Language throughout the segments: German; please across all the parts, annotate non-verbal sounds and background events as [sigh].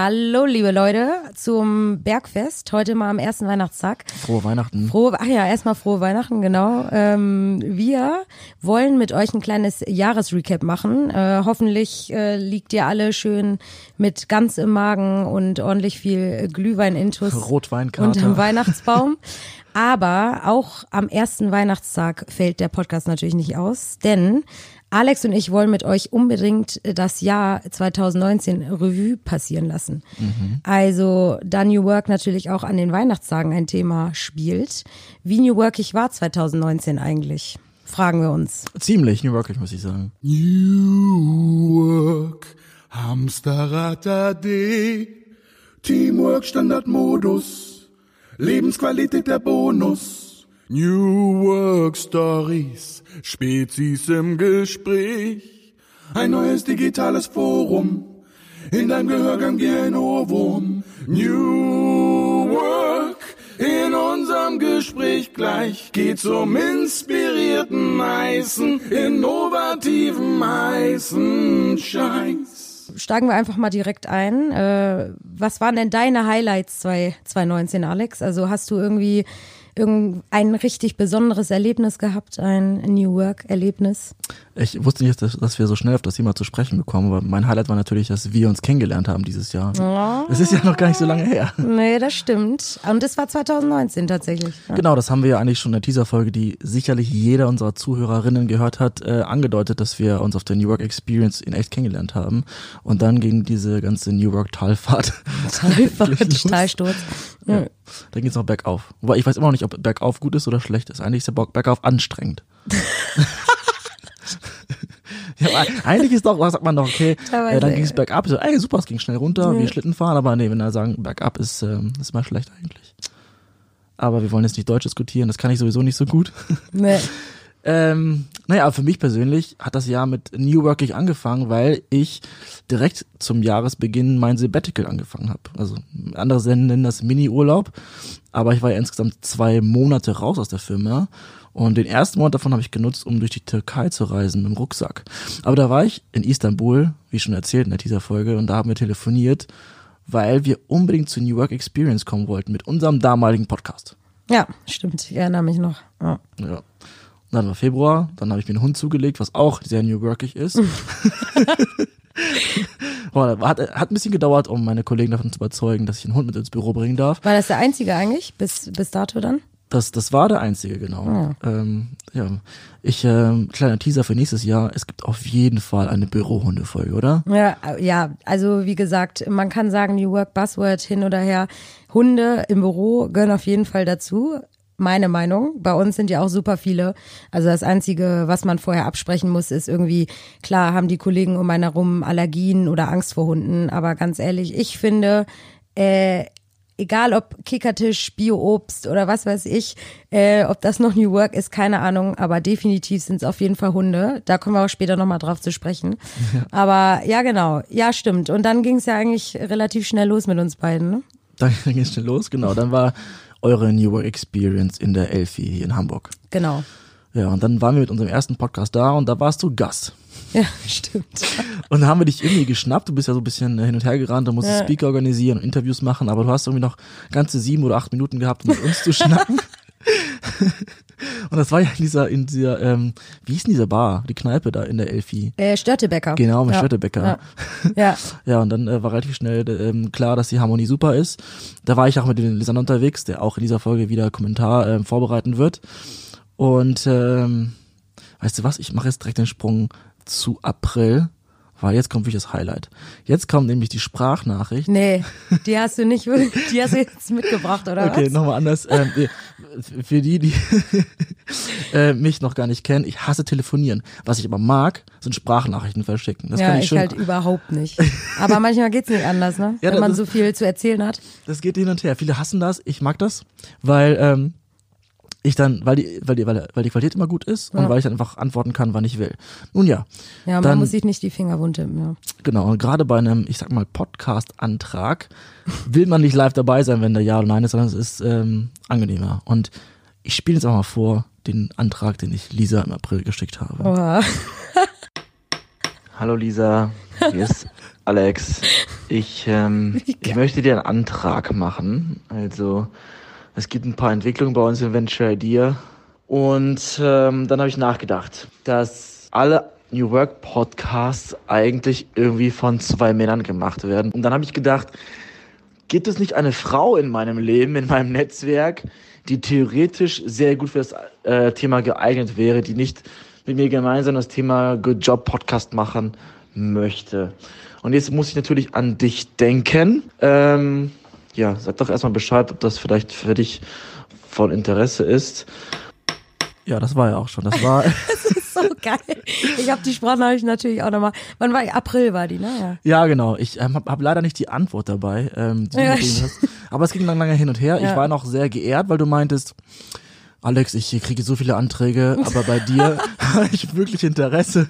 Hallo, liebe Leute, zum Bergfest. Heute mal am ersten Weihnachtstag. Frohe Weihnachten. Frohe, ach ja, erstmal frohe Weihnachten, genau. Ähm, wir wollen mit euch ein kleines Jahresrecap machen. Äh, hoffentlich äh, liegt ihr alle schön mit ganz im Magen und ordentlich viel Glühwein-Intus Rotweinkater. unterm Weihnachtsbaum. Aber auch am ersten Weihnachtstag fällt der Podcast natürlich nicht aus, denn Alex und ich wollen mit euch unbedingt das Jahr 2019 Revue passieren lassen. Also, da New Work natürlich auch an den Weihnachtstagen ein Thema spielt. Wie New Workig war 2019 eigentlich? Fragen wir uns. Ziemlich New Yorkig, muss ich sagen. New Work, Hamsterrad AD, Teamwork Standardmodus, Lebensqualität der Bonus. New Work Stories, Spezies im Gespräch, ein neues digitales Forum, in deinem Gehörgang wie ein Ohrwurm. New Work, in unserem Gespräch gleich geht's um inspirierten heißen, innovativen heißen Scheiß. Steigen wir einfach mal direkt ein. Äh, was waren denn deine Highlights 2019, Alex? Also hast du irgendwie irgendein richtig besonderes Erlebnis gehabt, ein New Work-Erlebnis? Ich wusste nicht, dass, dass wir so schnell auf das Thema zu sprechen bekommen, aber mein Highlight war natürlich, dass wir uns kennengelernt haben dieses Jahr. Es ist ja noch gar nicht so lange her. Nee, das stimmt. Und das war 2019 tatsächlich. Ja. Genau, das haben wir ja eigentlich schon in der Teaser-Folge, die sicherlich jeder unserer Zuhörerinnen gehört hat, äh, angedeutet, dass wir uns auf der New Work Experience in echt kennengelernt haben. Und dann ging diese ganze New Work Talfahrt. [laughs] [laughs] [laughs] Talsturz. Ja. Dann geht's noch bergauf. Wobei ich weiß immer noch nicht, ob bergauf gut ist oder schlecht ist. Eigentlich ist der Berg- bergauf anstrengend. [laughs] ja, eigentlich ist doch, was sagt man doch, okay, äh, dann ging es bergab. So, ey, super, es ging schnell runter, wie Schlitten fahren, aber nee, wenn wir sagen, bergab ist, ähm, ist mal schlecht eigentlich. Aber wir wollen jetzt nicht Deutsch diskutieren, das kann ich sowieso nicht so gut. Nee. [laughs] Ähm, naja, für mich persönlich hat das Jahr mit New Workig angefangen, weil ich direkt zum Jahresbeginn mein Sabbatical angefangen habe. Also andere nennen das Mini-Urlaub, aber ich war ja insgesamt zwei Monate raus aus der Firma und den ersten Monat davon habe ich genutzt, um durch die Türkei zu reisen mit dem Rucksack. Aber da war ich in Istanbul, wie schon erzählt in der Teaser-Folge, und da haben wir telefoniert, weil wir unbedingt zur New Work Experience kommen wollten mit unserem damaligen Podcast. Ja, stimmt. Ich erinnere mich noch. Ja. Ja. Dann war Februar, dann habe ich mir einen Hund zugelegt, was auch sehr New Workig ist. [laughs] [laughs] Boah, hat, hat ein bisschen gedauert, um meine Kollegen davon zu überzeugen, dass ich einen Hund mit ins Büro bringen darf. War das der einzige eigentlich? Bis, bis dato dann? Das, das war der einzige, genau. Ähm, ja, ich, ähm, kleiner Teaser für nächstes Jahr, es gibt auf jeden Fall eine Bürohunde-Folge, oder? Ja, ja, also wie gesagt, man kann sagen, New Work Buzzword hin oder her. Hunde im Büro gehören auf jeden Fall dazu. Meine Meinung. Bei uns sind ja auch super viele. Also das Einzige, was man vorher absprechen muss, ist irgendwie, klar haben die Kollegen um einen herum Allergien oder Angst vor Hunden. Aber ganz ehrlich, ich finde, äh, egal ob Kickertisch, Bio-Obst oder was weiß ich, äh, ob das noch New Work ist, keine Ahnung, aber definitiv sind es auf jeden Fall Hunde. Da kommen wir auch später nochmal drauf zu sprechen. Aber ja, genau, ja, stimmt. Und dann ging es ja eigentlich relativ schnell los mit uns beiden, ne? Dann [laughs] ging es schon los, genau. Dann war eure New Work Experience in der Elfi hier in Hamburg. Genau. Ja, und dann waren wir mit unserem ersten Podcast da und da warst du Gast. Ja, [laughs] stimmt. Und dann haben wir dich irgendwie geschnappt. Du bist ja so ein bisschen äh, hin und her gerannt, du musstest Speaker organisieren und Interviews machen, aber du hast irgendwie noch ganze sieben oder acht Minuten gehabt, um mit uns zu schnacken. [laughs] und das war ja in dieser, in dieser, ähm, wie hieß denn diese Bar, die Kneipe da in der Elfi? Äh, Störtebecker. Genau, mit ja. Störtebecker. Ja. [laughs] ja. Ja, und dann äh, war relativ schnell ähm, klar, dass die Harmonie super ist. Da war ich auch mit dem Lisander unterwegs, der auch in dieser Folge wieder Kommentar ähm, vorbereiten wird. Und ähm, weißt du was, ich mache jetzt direkt den Sprung zu April, weil jetzt kommt wirklich das Highlight. Jetzt kommt nämlich die Sprachnachricht. Nee, die hast du nicht, die hast du jetzt mitgebracht, oder Okay, was? nochmal anders. Ähm, für die, die [laughs] äh, mich noch gar nicht kennen, ich hasse telefonieren. Was ich aber mag, sind Sprachnachrichten verschicken. Das ja, kann ich, ich schön halt überhaupt nicht. Aber [laughs] manchmal geht's nicht anders, ne? Ja, Wenn man das so ist- viel zu erzählen hat. Das geht hin und her. Viele hassen das, ich mag das, weil ähm, ich dann, weil die, weil die, weil, weil die Qualität immer gut ist und Ja. weil ich dann einfach antworten kann, wann ich will. Nun ja, Ja, man Dann- muss sich nicht die Finger wund ja. genau. Und gerade bei einem, ich sag mal, Podcast-Antrag will man nicht live dabei sein, wenn da Ja oder Nein ist, sondern es ist ähm, angenehmer. Und ich spiele jetzt auch mal vor den Antrag, den ich Lisa im April geschickt habe. Oha. [laughs] Hallo Lisa, hier ist Alex, ich, ähm, ich möchte dir einen Antrag machen. Also, es gibt ein paar Entwicklungen bei uns im Venture Idea. Und ähm, dann habe ich nachgedacht, dass alle New Work Podcasts eigentlich irgendwie von zwei Männern gemacht werden. Und dann habe ich gedacht, gibt es nicht eine Frau in meinem Leben, in meinem Netzwerk, die theoretisch sehr gut für das äh, Thema geeignet wäre, die nicht mit mir gemeinsam das Thema Good Job Podcast machen möchte. Und jetzt muss ich natürlich an dich denken. Ähm, ja, sag doch erstmal Bescheid, ob das vielleicht für dich von Interesse ist. Ja, das war ja auch schon. Das war. [laughs] das ist so geil. Ich habe die Sprachnachricht natürlich auch nochmal. Wann war ich? April war die, ne? Ja, ja genau. Ich ähm, habe hab leider nicht die Antwort dabei. Ähm, die ja, hast. Aber es ging lang lange hin und her. Ja. Ich war noch sehr geehrt, weil du meintest, Alex, ich kriege so viele Anträge, aber bei dir [laughs] [laughs] habe ich wirklich Interesse.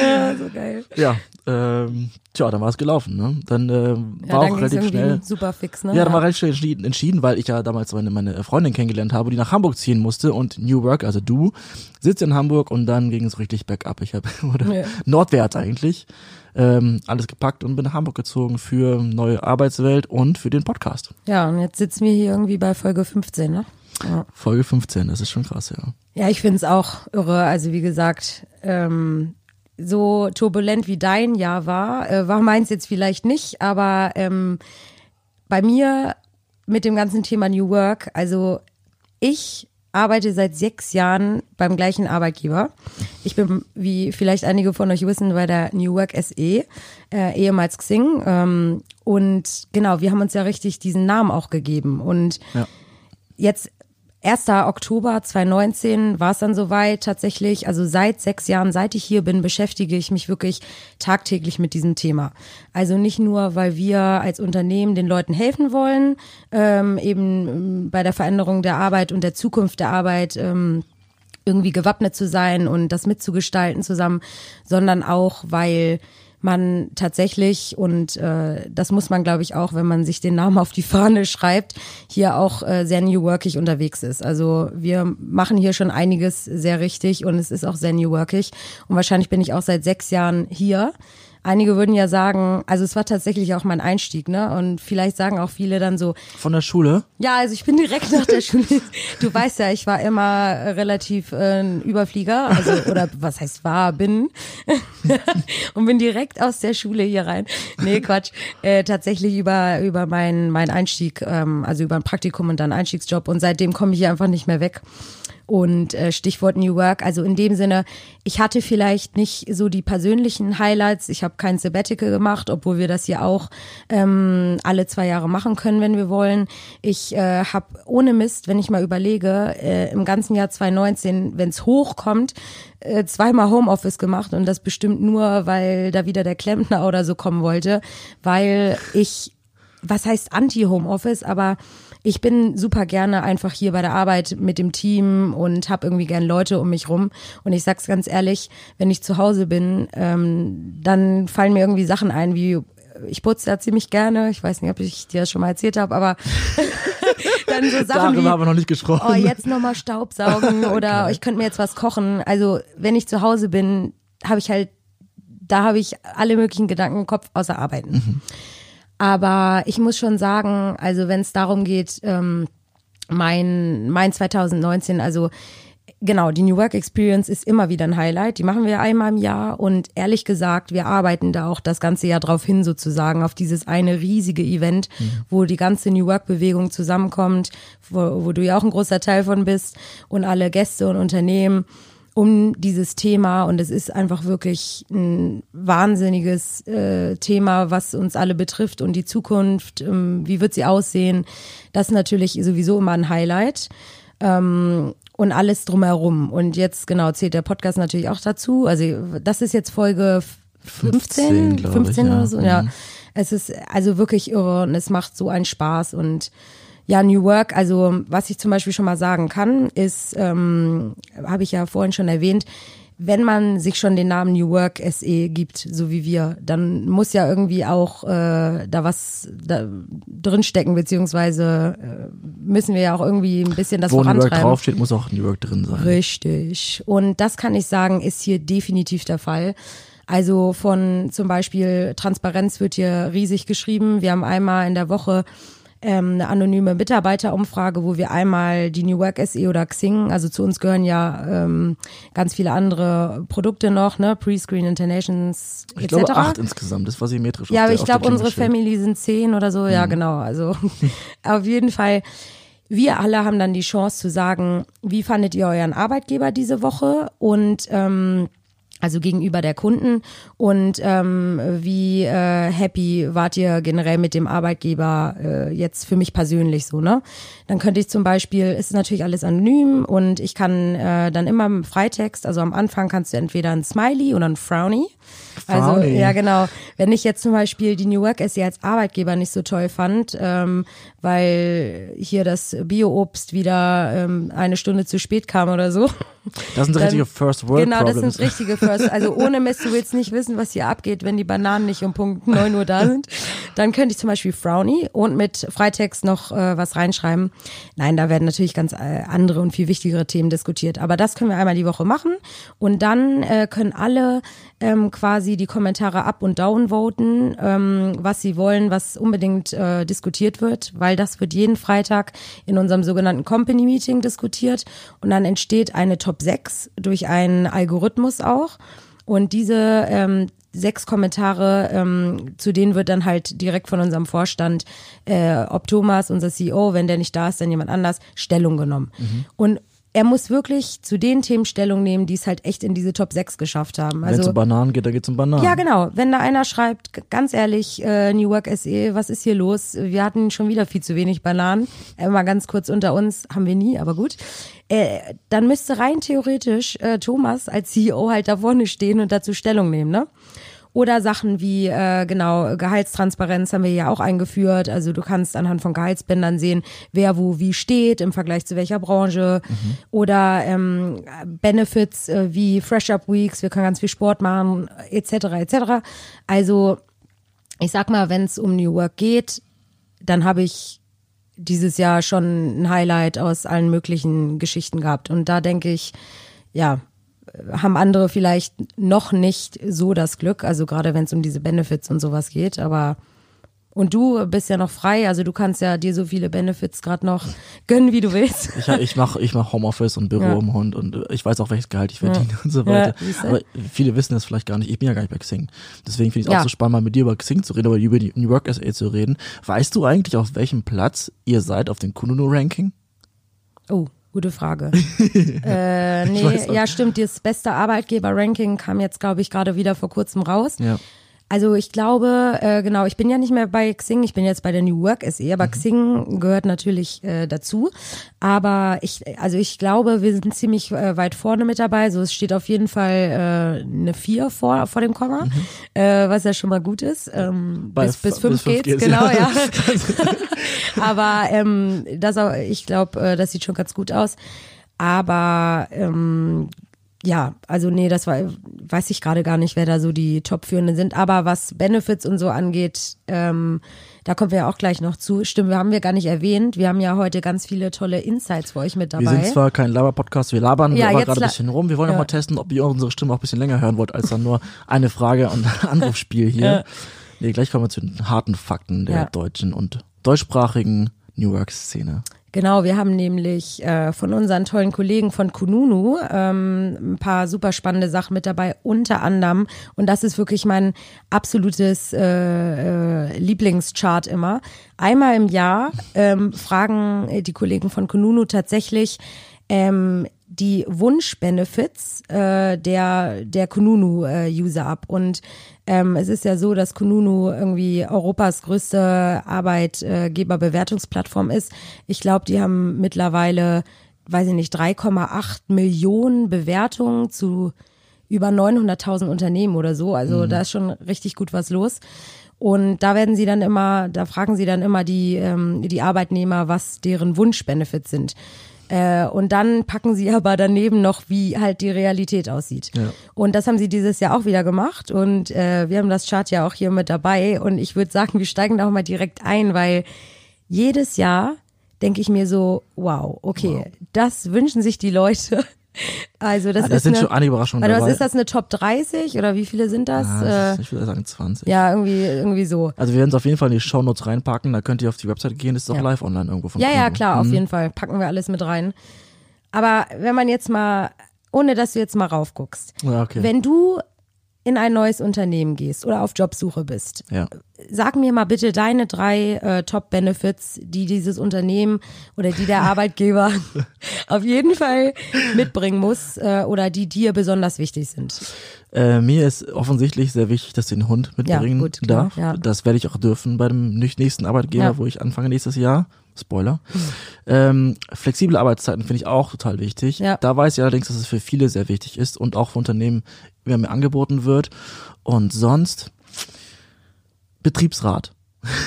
Ja, [laughs] so geil. Ja, ähm, tja, dann war es gelaufen, ne? Dann äh, ja, war dann auch relativ schnell. Super fix, ne? Ja, dann war relativ schnell entschieden, entschieden, weil ich ja damals meine, meine Freundin kennengelernt habe, die nach Hamburg ziehen musste und New Work, also du, sitzt in Hamburg und dann ging es richtig bergab. Ich habe [laughs] oder ja. nordwärts eigentlich ähm, alles gepackt und bin nach Hamburg gezogen für neue Arbeitswelt und für den Podcast. Ja, und jetzt sitzen wir hier irgendwie bei Folge 15, ne? Ja. Folge 15, das ist schon krass, ja. Ja, ich finde es auch irre. Also wie gesagt, ähm, so turbulent wie dein Jahr war, äh, war meins jetzt vielleicht nicht, aber ähm, bei mir mit dem ganzen Thema New Work, also ich arbeite seit sechs Jahren beim gleichen Arbeitgeber. Ich bin, wie vielleicht einige von euch wissen, bei der New Work SE, äh, ehemals Xing. Ähm, und genau, wir haben uns ja richtig diesen Namen auch gegeben. Und ja. jetzt 1. Oktober 2019 war es dann soweit tatsächlich. Also seit sechs Jahren, seit ich hier bin, beschäftige ich mich wirklich tagtäglich mit diesem Thema. Also nicht nur, weil wir als Unternehmen den Leuten helfen wollen, ähm, eben ähm, bei der Veränderung der Arbeit und der Zukunft der Arbeit. Ähm, irgendwie gewappnet zu sein und das mitzugestalten zusammen, sondern auch, weil man tatsächlich, und äh, das muss man, glaube ich, auch, wenn man sich den Namen auf die Fahne schreibt, hier auch äh, sehr New Workig unterwegs ist. Also wir machen hier schon einiges sehr richtig und es ist auch sehr New Workig. Und wahrscheinlich bin ich auch seit sechs Jahren hier. Einige würden ja sagen, also es war tatsächlich auch mein Einstieg, ne? Und vielleicht sagen auch viele dann so. Von der Schule? Ja, also ich bin direkt nach der Schule. Du weißt ja, ich war immer relativ äh, ein Überflieger, also oder was heißt war, bin [laughs] und bin direkt aus der Schule hier rein. Nee, Quatsch. Äh, tatsächlich über über meinen mein Einstieg, ähm, also über ein Praktikum und dann Einstiegsjob und seitdem komme ich hier einfach nicht mehr weg und äh, Stichwort New Work. Also in dem Sinne, ich hatte vielleicht nicht so die persönlichen Highlights. Ich habe kein Sabbatical gemacht, obwohl wir das hier auch ähm, alle zwei Jahre machen können, wenn wir wollen. Ich äh, habe ohne Mist, wenn ich mal überlege, äh, im ganzen Jahr 2019, wenn es hochkommt, äh, zweimal Homeoffice gemacht und das bestimmt nur, weil da wieder der Klempner oder so kommen wollte, weil ich, was heißt Anti-Homeoffice, aber ich bin super gerne einfach hier bei der Arbeit mit dem Team und habe irgendwie gern Leute um mich rum. Und ich sag's ganz ehrlich, wenn ich zu Hause bin, ähm, dann fallen mir irgendwie Sachen ein, wie ich putze da ziemlich gerne. Ich weiß nicht, ob ich dir das schon mal erzählt habe, aber [laughs] dann so Sachen Darüber wie, haben wir noch nicht gesprochen. Oh, jetzt nochmal Staubsaugen [laughs] oder okay. ich könnte mir jetzt was kochen. Also wenn ich zu Hause bin, habe ich halt, da habe ich alle möglichen Gedanken im Kopf außer Arbeiten. Mhm. Aber ich muss schon sagen, also wenn es darum geht, ähm, mein, mein 2019, also genau, die New Work Experience ist immer wieder ein Highlight. Die machen wir einmal im Jahr und ehrlich gesagt, wir arbeiten da auch das ganze Jahr drauf hin, sozusagen, auf dieses eine riesige Event, mhm. wo die ganze New Work Bewegung zusammenkommt, wo, wo du ja auch ein großer Teil von bist und alle Gäste und Unternehmen um dieses Thema und es ist einfach wirklich ein wahnsinniges äh, Thema, was uns alle betrifft und die Zukunft, ähm, wie wird sie aussehen, das ist natürlich sowieso immer ein Highlight ähm, und alles drumherum und jetzt genau zählt der Podcast natürlich auch dazu, also das ist jetzt Folge 15, 15, 15 ich, ja. oder so, ja. Mhm. Es ist also wirklich irre und es macht so einen Spaß und ja, New Work, also was ich zum Beispiel schon mal sagen kann, ist, ähm, habe ich ja vorhin schon erwähnt, wenn man sich schon den Namen New Work SE gibt, so wie wir, dann muss ja irgendwie auch äh, da was da drinstecken, beziehungsweise äh, müssen wir ja auch irgendwie ein bisschen das Wo vorantreiben. New Work draufsteht, muss auch New Work drin sein. Richtig. Und das kann ich sagen, ist hier definitiv der Fall. Also von zum Beispiel Transparenz wird hier riesig geschrieben. Wir haben einmal in der Woche ähm, eine anonyme Mitarbeiterumfrage, wo wir einmal die New Work SE oder Xing, also zu uns gehören ja ähm, ganz viele andere Produkte noch, ne, Prescreen Internations etc. Ich glaube acht insgesamt, das war symmetrisch. Ja, aber ich glaube, unsere. Family sind zehn oder so. Ja, genau. Also [laughs] [laughs] auf jeden Fall. Wir alle haben dann die Chance zu sagen, wie fandet ihr euren Arbeitgeber diese Woche und ähm, also gegenüber der Kunden und ähm, wie äh, happy wart ihr generell mit dem Arbeitgeber äh, jetzt für mich persönlich so, ne? Dann könnte ich zum Beispiel, es ist natürlich alles anonym und ich kann äh, dann immer im Freitext, also am Anfang kannst du entweder ein Smiley oder ein Frowny. Also ja genau. Wenn ich jetzt zum Beispiel die New Work SE als Arbeitgeber nicht so toll fand, ähm, weil hier das Bio-Obst wieder ähm, eine Stunde zu spät kam oder so. [laughs] Das sind Dann- richtige First World Genau, das Problems. sind richtige First. Also [laughs] ohne Mist, du willst nicht wissen, was hier abgeht, wenn die Bananen nicht um Punkt 9 Uhr da [laughs] sind. Dann könnte ich zum Beispiel Frowny und mit Freitext noch äh, was reinschreiben. Nein, da werden natürlich ganz äh, andere und viel wichtigere Themen diskutiert. Aber das können wir einmal die Woche machen. Und dann äh, können alle ähm, quasi die Kommentare up und down voten, ähm, was sie wollen, was unbedingt äh, diskutiert wird, weil das wird jeden Freitag in unserem sogenannten Company Meeting diskutiert und dann entsteht eine Top 6 durch einen Algorithmus auch und diese ähm, sechs Kommentare, ähm, zu denen wird dann halt direkt von unserem Vorstand, äh, ob Thomas, unser CEO, wenn der nicht da ist, dann jemand anders, Stellung genommen. Und er muss wirklich zu den Themen Stellung nehmen, die es halt echt in diese Top 6 geschafft haben. Wenn es Also um Bananen geht, da geht es um Bananen. ja, genau. Wenn da einer schreibt, ganz ehrlich, äh, New Work SE, was ist hier los? Wir hatten schon wieder viel zu wenig Bananen. Äh, mal ganz kurz unter uns, haben wir nie, aber gut. Äh, dann müsste rein theoretisch äh, Thomas als CEO halt da vorne stehen und dazu Stellung nehmen, ne? Oder Sachen wie, äh, genau, Gehaltstransparenz haben wir ja auch eingeführt. Also du kannst anhand von Gehaltsbändern sehen, wer wo wie steht im Vergleich zu welcher Branche. Oder ähm, Benefits äh, wie Fresh Up Weeks, wir können ganz viel Sport machen, etc. etc. Also ich sag mal, wenn es um New Work geht, dann habe ich dieses Jahr schon ein Highlight aus allen möglichen Geschichten gehabt. Und da denke ich, ja, haben andere vielleicht noch nicht so das Glück, also gerade wenn es um diese Benefits und sowas geht, aber und du bist ja noch frei, also du kannst ja dir so viele Benefits gerade noch [laughs] gönnen, wie du willst. Ich, ich mache ich mach Homeoffice und Büro Ja. im Hund und äh, ich weiß auch, welches Gehalt ich verdiene und so weiter. Ja, aber viele wissen das vielleicht gar nicht. Ich bin ja gar nicht bei Xing. Deswegen finde ich es Ja. auch so spannend, mal mit dir über Xing zu reden, aber über die New Work SA zu reden. Weißt du eigentlich, auf welchem Platz ihr seid auf dem Kununu-Ranking? Oh, gute Frage. [laughs] äh, nee, ja, stimmt. Das beste Arbeitgeber-Ranking kam jetzt, glaube ich, gerade wieder vor kurzem raus. Ja. Also ich glaube, äh, genau, ich bin ja nicht mehr bei Xing, ich bin jetzt bei der New Work SE, aber Xing gehört natürlich äh, dazu. Aber ich, also ich glaube, wir sind ziemlich äh, weit vorne mit dabei. So, es steht auf jeden Fall äh, eine 4 vor, vor dem Komma, äh, was ja schon mal gut ist. Ähm, Bei bis, bis f- 5 bis fünf geht's, geht's, genau, ja. ja. [laughs] [laughs] aber ähm, das ich glaube, äh, das sieht schon ganz gut aus. Aber ähm, ja, also nee, das war, weiß ich gerade gar nicht, wer da so die Top-Führenden sind. Aber was Benefits und so angeht, ähm, da kommen wir ja auch gleich noch zu. Stimmt, wir haben wir gar nicht erwähnt. Wir haben ja heute ganz viele tolle Insights für euch mit dabei. Wir sind zwar kein Laber-Podcast, wir labern Ja, gerade ein bisschen rum. Wir wollen Ja. noch mal testen, ob ihr unsere Stimme auch ein bisschen länger hören wollt, als dann nur eine Frage und ein [laughs] Anrufspiel hier. Ja. Nee, gleich kommen wir zu den harten Fakten der Ja. deutschen und deutschsprachigen New Work-Szene. Genau, wir haben nämlich äh, von unseren tollen Kollegen von Kununu ähm, ein paar super spannende Sachen mit dabei, unter anderem, und das ist wirklich mein absolutes äh, äh, Lieblingschart immer, einmal im Jahr ähm, fragen die Kollegen von Kununu tatsächlich ähm, die Wunschbenefits äh, der der Kununu-User ab. Und ähm, es ist ja so, dass Kununu irgendwie Europas größte Arbeitgeberbewertungsplattform ist. Ich glaube, die haben mittlerweile, weiß ich nicht, 3,8 Millionen Bewertungen zu über 900.000 Unternehmen oder so. Also da ist schon richtig gut was los. Und da werden sie dann immer, da fragen sie dann immer die, ähm, die Arbeitnehmer, was deren Wunschbenefits sind. Äh, und dann packen sie [laughs] aber daneben noch, wie halt die Realität aussieht. Ja. Und das haben sie dieses Jahr auch wieder gemacht. Und äh, wir haben das Chart ja auch hier mit dabei. Und ich würde sagen, wir steigen da auch mal direkt ein, weil jedes Jahr denke ich mir so, wow, okay, das wünschen sich die Leute Also das, Ah, das ist sind eine, schon einige Überraschungen was dabei. ist das eine Top 30 oder wie viele sind das? Ah, äh, das ist, ich würde sagen 20. ja, irgendwie irgendwie so. Also wir werden es auf jeden Fall in die Shownotes reinpacken, da könnt ihr auf die Website gehen, ist auch Ja. live online irgendwo von Ja, ja, klar, auf Mhm. jeden Fall packen wir alles mit rein. Aber wenn man jetzt mal ohne dass du jetzt mal raufguckst. Ja, okay. Wenn du in ein neues Unternehmen gehst oder auf Jobsuche bist, ja. sag mir mal bitte deine drei äh, Top-Benefits, die dieses Unternehmen oder die der [laughs] Arbeitgeber [laughs] auf jeden Fall mitbringen muss äh, oder die dir besonders wichtig sind. Äh, mir ist offensichtlich sehr wichtig, dass ich den Hund mitbringen gut, klar, darf. ja. Das werde ich auch dürfen bei dem nächsten Arbeitgeber, Ja. wo ich anfange nächstes Jahr. Spoiler. Ähm, flexible Arbeitszeiten finde ich auch total wichtig. Ja. Da weiß ich allerdings, dass es für viele sehr wichtig ist und auch für Unternehmen immer mehr angeboten wird. Und sonst Betriebsrat.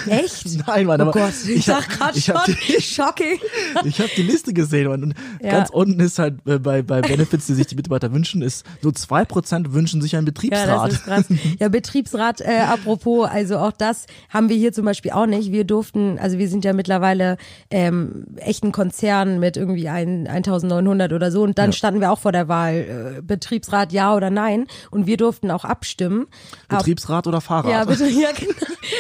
Echt? [laughs] Nein, Mann, oh aber Gott, ich, sag gerade ich hab schon, die- [laughs] shocking. [laughs] Ich habe die Liste gesehen und Ja. ganz unten ist halt äh, bei, bei Benefits, die sich die Mitarbeiter wünschen, ist nur zwei Prozent wünschen sich einen Ja, Betriebsrat. das ist krass. Ja, Betriebsrat, äh, apropos, also auch das haben wir hier zum Beispiel auch nicht. Wir durften, also wir sind ja mittlerweile ähm, echt ein Konzern mit irgendwie ein, 1900 oder so und dann standen wir auch vor der Wahl, äh, Betriebsrat ja oder nein und wir durften auch abstimmen. Ab- Betriebsrat oder Fahrrad? ja, bitte, ja, genau.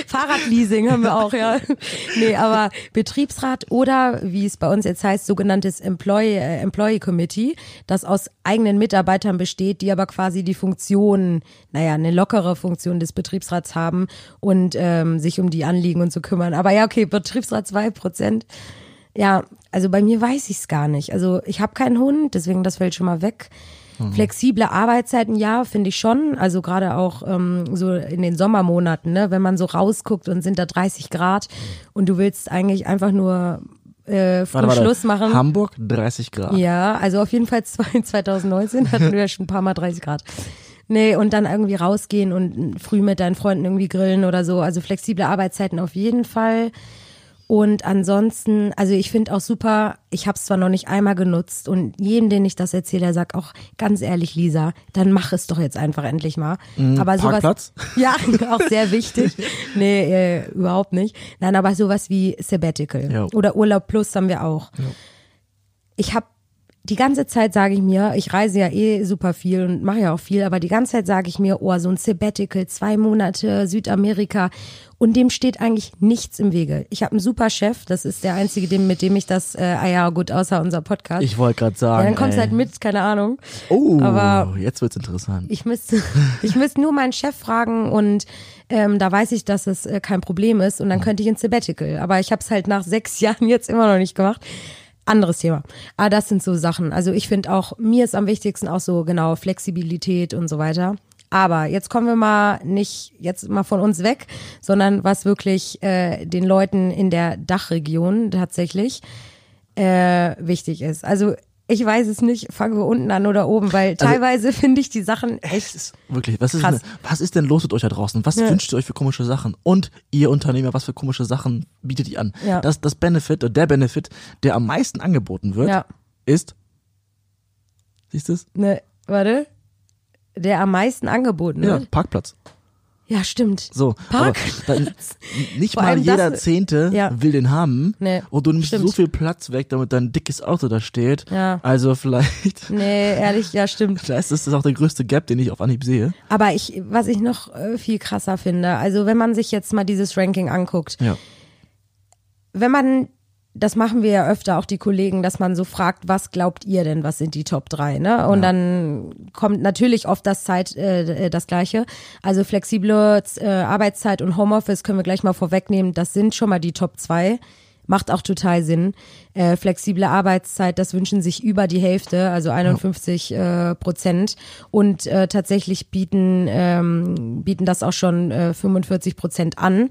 Fahrradleasing haben wir auch, ja. [laughs] Nee, aber Betriebsrat oder, wie es bei uns jetzt heißt, sogenanntes Employee, äh, Employee Committee, das aus eigenen Mitarbeitern besteht, die aber quasi die Funktion, naja, eine lockere Funktion des Betriebsrats haben und ähm, sich um die Anliegen und so kümmern. Aber ja, okay, Betriebsrat zwei Prozent. Ja, also bei mir weiß ich es gar nicht. Also ich habe keinen Hund, deswegen das fällt schon mal weg. Flexible Arbeitszeiten, ja, finde ich schon. Also gerade auch ähm, so in den Sommermonaten, ne, wenn man so rausguckt und sind da 30 Grad und du willst eigentlich einfach nur äh, früh Warte, warte. Schluss machen. Hamburg 30 Grad. Ja, also auf jeden Fall [laughs] zwei- 2019 hatten wir ja schon ein paar Mal 30 Grad. Nee, und dann irgendwie rausgehen und früh mit deinen Freunden irgendwie grillen oder so. Also flexible Arbeitszeiten auf jeden Fall. Und ansonsten, also ich finde auch super, ich habe es zwar noch nicht einmal genutzt und jedem, den ich das erzähle, der sagt auch ganz ehrlich, Lisa, dann mach es doch jetzt einfach endlich mal. aber sowas, Parkplatz? [laughs] ja, auch sehr wichtig. Nee, äh, überhaupt nicht. Nein, aber sowas wie Sabbatical Ja. oder Urlaub Plus haben wir auch. Ich habe die ganze Zeit sage ich mir, ich reise ja eh super viel und mache ja auch viel, aber die ganze Zeit sage ich mir, oh, so ein Sabbatical, zwei Monate Südamerika und dem steht eigentlich nichts im Wege. Ich habe einen super Chef, das ist der einzige, dem, mit dem ich das, äh, ah ja gut, außer unser Podcast. Ich wollte gerade sagen. ja, dann kommst ey. halt mit, keine Ahnung. Oh, aber- jetzt wird's interessant. Ich müsste, [laughs] ich müsste nur meinen Chef fragen und ähm, da weiß ich, dass es äh, kein Problem ist und dann könnte ich ins Sabbatical. Aber ich habe es halt nach sechs [laughs] Jahren jetzt immer noch nicht gemacht. Anderes Thema. Aber das sind so Sachen. Also ich finde auch, mir ist am wichtigsten auch so genau Flexibilität und so weiter. Aber jetzt kommen wir mal nicht jetzt mal von uns weg, sondern was wirklich äh, den Leuten in der Dachregion tatsächlich äh, wichtig ist. Also ich weiß es nicht, fangen wir unten an oder oben, weil teilweise finde ich die Sachen echt. ist wirklich, was ist, Krass. denn, was ist denn los mit euch da draußen? Was Ja. wünscht ihr euch für komische Sachen? Und ihr Unternehmer, was für komische Sachen bietet ihr an? Ja. Das, das Benefit, oder der Benefit, der am meisten angeboten wird, Ja. ist, siehst du es? Ne, warte. Der am meisten angeboten Ja, wird. Parkplatz. Ja, stimmt. So, Parkplatz. aber dann, nicht Vor mal jeder das- Zehnte ja. will den haben. Nee, und du nimmst stimmt. so viel Platz weg, damit dein dickes Auto da steht. Ja. Also vielleicht, [laughs] Nee, ehrlich, ja, stimmt. vielleicht ist das auch der größte Gap, den ich auf Anhieb sehe. Aber ich, was ich noch äh, viel krasser finde, also wenn man sich jetzt mal dieses Ranking anguckt, Ja. wenn man, das machen wir ja öfter auch die Kollegen, dass man so fragt, was glaubt ihr denn, was sind die Top 3, ne? Und dann kommt natürlich oft das Zeit, äh, das Gleiche. Also flexible äh, Arbeitszeit und Homeoffice können wir gleich mal vorwegnehmen, das sind schon mal die Top 2. Macht auch total Sinn. Äh, flexible Arbeitszeit, das wünschen sich über die Hälfte, also 51 äh, Prozent. Und äh, tatsächlich bieten, ähm, bieten das auch schon äh, 45 Prozent an.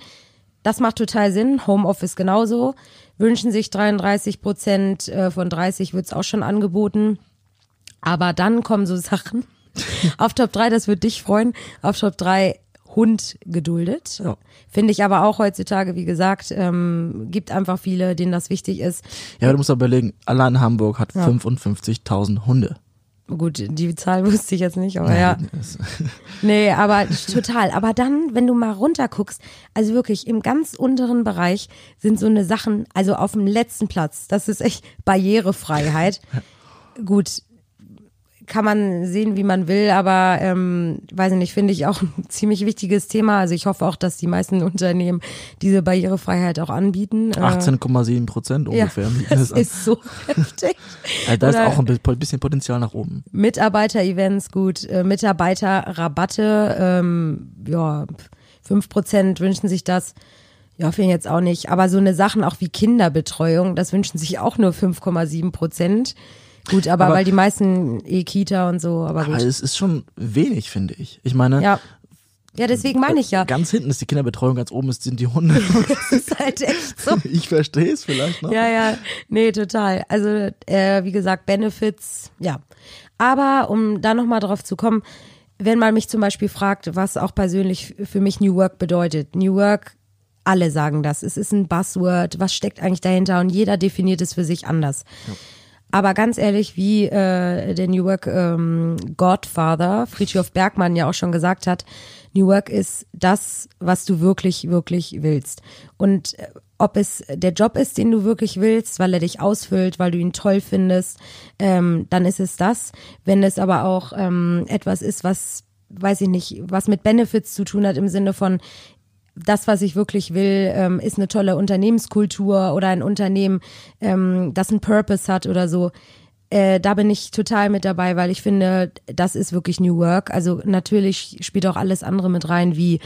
Das macht total Sinn. Homeoffice genauso. Wünschen sich 33 Prozent, äh, von 30 wird's auch schon angeboten. Aber dann kommen so [laughs] Sachen. Auf Top 3, das wird dich freuen. Auf Top 3 Hund geduldet. Ja. Finde ich aber auch heutzutage, wie gesagt, ähm, gibt einfach viele, denen das wichtig ist. Ja, aber du musst aber überlegen, allein Hamburg hat 55.000 Hunde. Gut, die Zahl [laughs] wusste ich jetzt nicht, aber ja. [laughs] Nee, aber total. Aber dann, wenn du mal runterguckst, also wirklich im ganz unteren Bereich sind so eine Sachen, also auf dem letzten Platz, das ist echt Barrierefreiheit. Gut, kann man sehen, wie man will, aber ähm, weiß ich nicht, finde ich auch [laughs] ein ziemlich wichtiges Thema. Also ich hoffe auch, dass die meisten [laughs] Unternehmen diese Barrierefreiheit auch anbieten. Äh, 18,7 Prozent ungefähr. [laughs] Ja, das ist so heftig. Also da ist auch ein bi- bisschen Potenzial nach oben. Mitarbeiter-Events, gut, äh, Mitarbeiterrabatte, ähm, ja, 5% wünschen sich das. Ja, finde ich jetzt auch nicht. Aber so eine Sachen auch wie Kinderbetreuung, das wünschen sich auch nur 5,7 Prozent. Gut, aber, Aber- weil die meisten E-Kita und so, aber Aber gut. es ist schon wenig, finde ich. Ich meine, Ja. Ja, deswegen meine ich ja. ganz hinten ist die Kinderbetreuung, ganz oben sind die Hunde. [laughs] Das ist halt echt so. [laughs] ich verstehe es vielleicht noch. Ja, ja, nee, total. Also, äh, wie gesagt, Benefits, ja. Aber um da nochmal drauf zu kommen, wenn man mich zum Beispiel fragt, was auch persönlich für mich New Work bedeutet. New Work, alle sagen das. Es ist ein Buzzword. Was steckt eigentlich dahinter? Und jeder definiert es für sich anders. Aber ganz ehrlich, wie äh, der New Work ähm, Godfather Friedrich Bergmann ja auch schon gesagt hat, New Work ist das, was du wirklich, wirklich willst. Und äh, ob es der Job ist, den du wirklich willst, weil er dich ausfüllt, weil du ihn toll findest, ähm, dann ist es das. Wenn es aber auch ähm, etwas ist, was, weiß ich nicht, was mit Benefits zu tun hat im Sinne von, das, was ich wirklich will, ähm, ist eine tolle Unternehmenskultur oder ein Unternehmen, ähm, das einen Purpose hat oder so. Äh, da bin ich total mit dabei, weil ich finde, das ist wirklich New Work. Also natürlich spielt auch alles andere mit rein, wie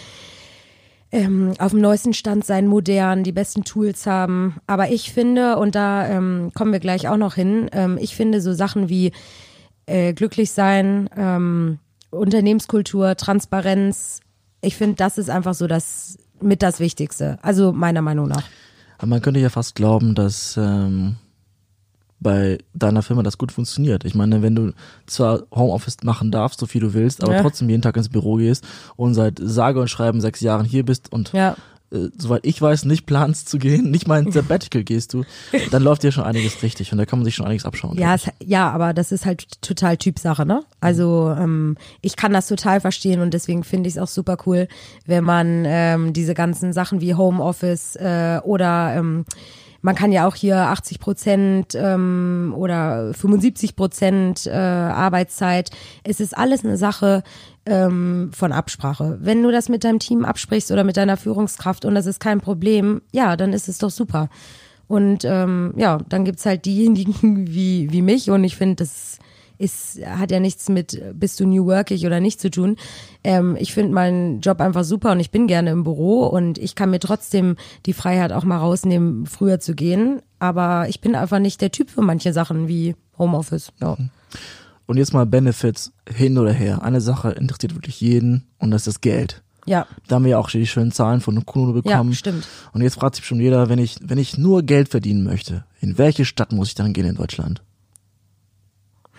ähm, auf dem neuesten Stand sein, modern, die besten Tools haben. Aber ich finde, und da kommen wir gleich auch noch hin, ich finde so Sachen wie äh, glücklich sein, Unternehmenskultur, Transparenz, ich finde, das ist einfach so das mit das Wichtigste. Also meiner Meinung nach. Aber man könnte ja fast glauben, dass ähm, bei deiner Firma das gut funktioniert. Ich meine, wenn du zwar Homeoffice machen darfst, so viel du willst, aber Ja. trotzdem jeden Tag ins Büro gehst und seit sage und schreiben sechs Jahren hier bist und Ja. Äh, soweit ich weiß, nicht planst zu gehen, [laughs] nicht mal ins Sabbatical gehst du, dann läuft dir schon einiges richtig und da kann man sich schon einiges abschauen. Ja, es, ja, aber das ist halt total Typsache, ne? Also ähm, ich kann das total verstehen und deswegen finde ich es auch super cool, wenn man ähm, diese ganzen Sachen wie Homeoffice äh, oder ähm, man kann ja auch hier 80 Prozent ähm, oder 75 Prozent äh, Arbeitszeit. Es ist alles eine Sache ähm, von Absprache. Wenn du das mit deinem Team absprichst oder mit deiner Führungskraft und das ist kein Problem, ja, dann ist es doch super. Und ähm, ja, dann gibt's halt diejenigen [laughs] wie, wie mich und ich finde, das ist, hat ja nichts mit bist du New Workig oder nicht zu tun. Ähm, ich finde meinen Job einfach super und ich bin gerne im Büro und ich kann mir trotzdem die Freiheit auch mal rausnehmen, früher zu gehen. Aber ich bin einfach nicht der Typ für manche Sachen wie Homeoffice. Ja. Und jetzt mal Benefits hin oder her. Eine Sache interessiert wirklich jeden und das ist das Geld. Ja, Da haben wir ja auch schon die schönen Zahlen von Kuno bekommen. ja, stimmt. Und jetzt fragt sich schon jeder, wenn ich, wenn ich nur Geld verdienen möchte, in welche Stadt muss ich dann gehen in Deutschland?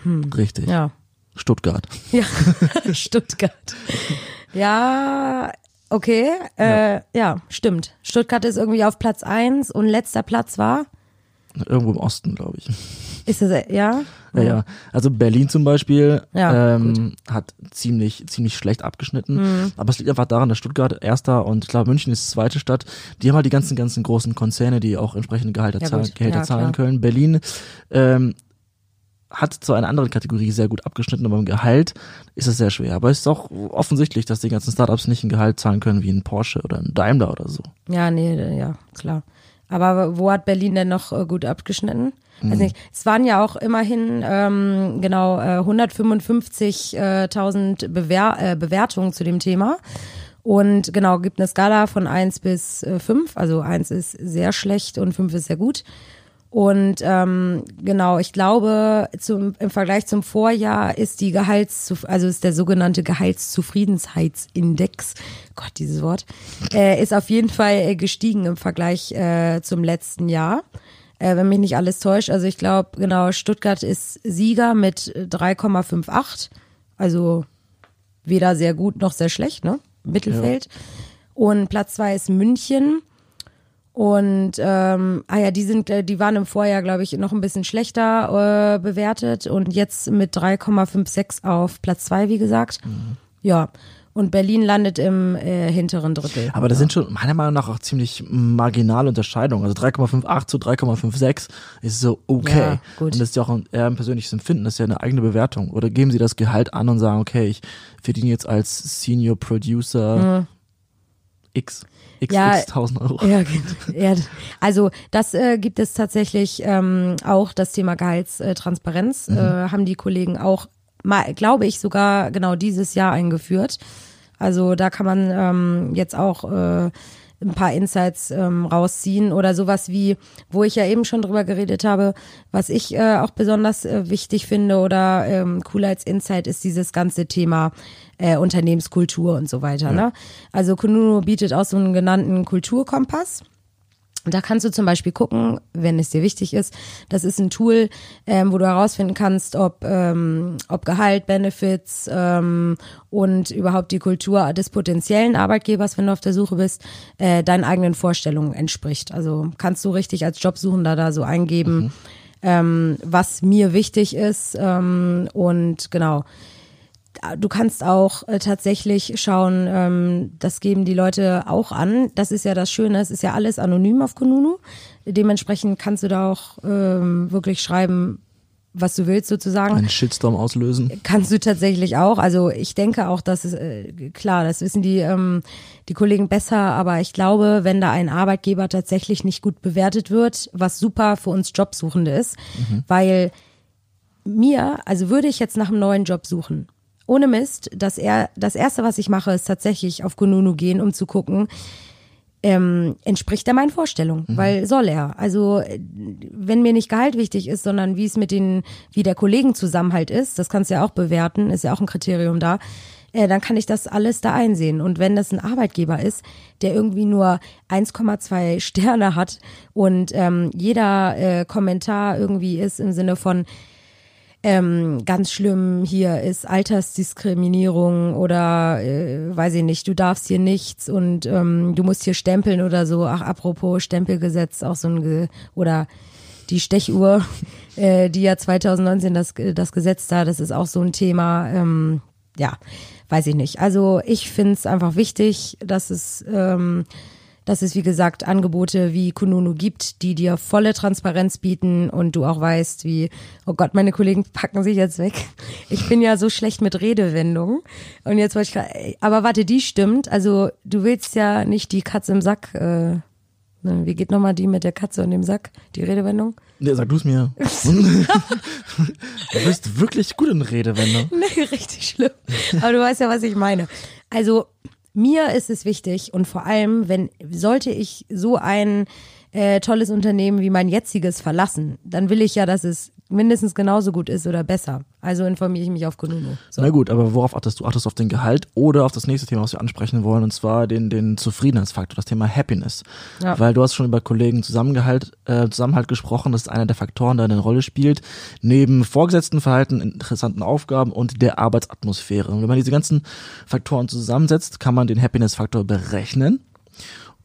Richtig. Hm. Ja. Stuttgart. Ja, [laughs] Stuttgart. Ja, okay. Äh, ja. stimmt. Stuttgart ist irgendwie auf Platz eins und letzter Platz war. Irgendwo im Osten, glaube ich. Ist das, ja? Ja, ja. Also Berlin zum Beispiel Ja, ähm, hat ziemlich, ziemlich schlecht abgeschnitten. Aber es liegt einfach daran, dass Stuttgart erster und ich glaube München ist zweite Stadt. Die haben halt die ganzen, ganzen großen Konzerne, die auch entsprechende Gehalter Ja, zahlen. Gehälter Ja, zahlen können. Berlin ähm, hat zwar eine andere Kategorie sehr gut abgeschnitten, aber im Gehalt ist es sehr schwer. Aber es ist auch offensichtlich, dass die ganzen Startups nicht ein Gehalt zahlen können wie ein Porsche oder ein Daimler oder so. Ja, nee, ja, klar. Aber wo hat Berlin denn noch äh, gut abgeschnitten? Mhm. Weiß nicht. Es waren ja auch immerhin ähm, genau äh, 155.000 Bewer äh, Bewertungen zu dem Thema. Und genau, gibt eine Skala von 1 bis äh, 5. Also 1 ist sehr schlecht und 5 ist sehr gut. Und ähm, genau, ich glaube, zum, im Vergleich zum Vorjahr ist die Gehalts, also ist der sogenannte Gehaltszufriedenheitsindex, Gott, dieses Wort, äh, ist auf jeden Fall äh, gestiegen im Vergleich äh, zum letzten Jahr. Äh, wenn mich nicht alles täuscht. Also ich glaube, genau, Stuttgart ist Sieger mit 3,58. Also weder sehr gut noch sehr schlecht, ne? Mittelfeld. Und Platz zwei ist München. Und ähm, ah ja, die sind, äh, die waren im Vorjahr, glaube ich, noch ein bisschen schlechter äh, bewertet und jetzt mit 3,56 auf Platz zwei, wie gesagt. Ja. Und Berlin landet im äh, hinteren Drittel. Aber das sind schon meiner Meinung nach auch ziemlich marginale Unterscheidungen. Also 3,58 zu 3,56 ist so okay. Ja, gut. Und das ist ja auch ein, eher ein persönliches Empfinden, das ist ja eine eigene Bewertung. Oder geben Sie das Gehalt an und sagen, okay, ich verdiene jetzt als Senior Producer X, X, Ja, X 1000 Euro. Ja, ja, also das äh, gibt es tatsächlich ähm, auch das Thema Gehaltstransparenz, äh, haben die Kollegen auch, mal, glaube ich, sogar genau dieses Jahr eingeführt. Also da kann man ähm, jetzt auch äh, ein paar Insights ähm, rausziehen oder sowas wie, wo ich ja eben schon drüber geredet habe, was ich äh, auch besonders äh, wichtig finde oder ähm, cool als Insight ist dieses ganze Thema äh, Unternehmenskultur und so weiter. Ne? Also Kununu bietet auch so einen genannten Kulturkompass. Und da kannst du zum Beispiel gucken, wenn es dir wichtig ist. Das ist ein Tool, ähm, wo du herausfinden kannst, ob, ähm, ob Gehalt, Benefits ähm, und überhaupt die Kultur des potenziellen Arbeitgebers, wenn du auf der Suche bist, äh, deinen eigenen Vorstellungen entspricht. Also kannst du richtig als Jobsuchender da so eingeben, ähm, was mir wichtig ist ähm, und genau du kannst auch äh, tatsächlich schauen, ähm, das geben die Leute auch an. Das ist ja das Schöne, es ist ja alles anonym auf Kununu. Dementsprechend kannst du da auch ähm, wirklich schreiben, was du willst sozusagen. Einen Shitstorm auslösen. Kannst du tatsächlich auch. Also ich denke auch, dass es äh, klar, das wissen die ähm, die Kollegen besser, aber ich glaube, wenn da ein Arbeitgeber tatsächlich nicht gut bewertet wird, was super für uns Jobsuchende ist, weil mir, also würde ich jetzt nach einem neuen Job suchen, ohne Mist, dass er das erste, was ich mache, ist tatsächlich auf Kununu gehen, um zu gucken, ähm, entspricht er meinen Vorstellungen, weil soll er. Also wenn mir nicht Gehalt wichtig ist, sondern wie es mit den, wie der Kollegenzusammenhalt ist, das kannst du ja auch bewerten, ist ja auch ein Kriterium da, äh, dann kann ich das alles da einsehen. Und wenn das ein Arbeitgeber ist, der irgendwie nur 1,2 Sterne hat und ähm, jeder äh, Kommentar irgendwie ist im Sinne von, ähm, ganz schlimm hier ist Altersdiskriminierung oder äh, weiß ich nicht, du darfst hier nichts und ähm, du musst hier stempeln oder so. Ach, apropos Stempelgesetz, auch so ein Ge oder die Stechuhr, [laughs] äh, die ja 2019 das, das Gesetz da, das ist auch so ein Thema. Ähm, ja, weiß ich nicht. Also ich finde es einfach wichtig, dass es ähm, dass es, wie gesagt, Angebote wie Kununu gibt, die dir volle Transparenz bieten und du auch weißt, wie, oh Gott, meine Kollegen packen sich jetzt weg. [laughs] Ich bin ja so schlecht mit Redewendungen. Und jetzt wollte ich grad, aber warte, die stimmt. Also du willst ja nicht die Katze im Sack, äh, ne, wie geht nochmal die mit der Katze und dem Sack, die Redewendung? Nee, sag du's mir. [laughs] du bist wirklich gut in Redewendung. Nee, [laughs] richtig schlimm. Aber du weißt ja, was ich meine. Also mir ist es wichtig und vor allem, wenn sollte ich so ein äh, tolles Unternehmen wie mein jetziges verlassen, dann will ich ja, dass es mindestens genauso gut ist oder besser. Also informiere ich mich auf Kununu. So. Na gut, aber worauf achtest du? Achtest du auf den Gehalt oder auf das nächste Thema, was wir ansprechen wollen, und zwar den, den Zufriedenheitsfaktor, das Thema Happiness. Ja. Weil du hast schon über Kollegen Zusammengehalt, äh, Zusammenhalt gesprochen, das ist einer der Faktoren, der eine Rolle spielt, neben vorgesetzten Verhalten, interessanten Aufgaben und der Arbeitsatmosphäre. Und wenn man diese ganzen Faktoren zusammensetzt, kann man den Happiness-Faktor berechnen.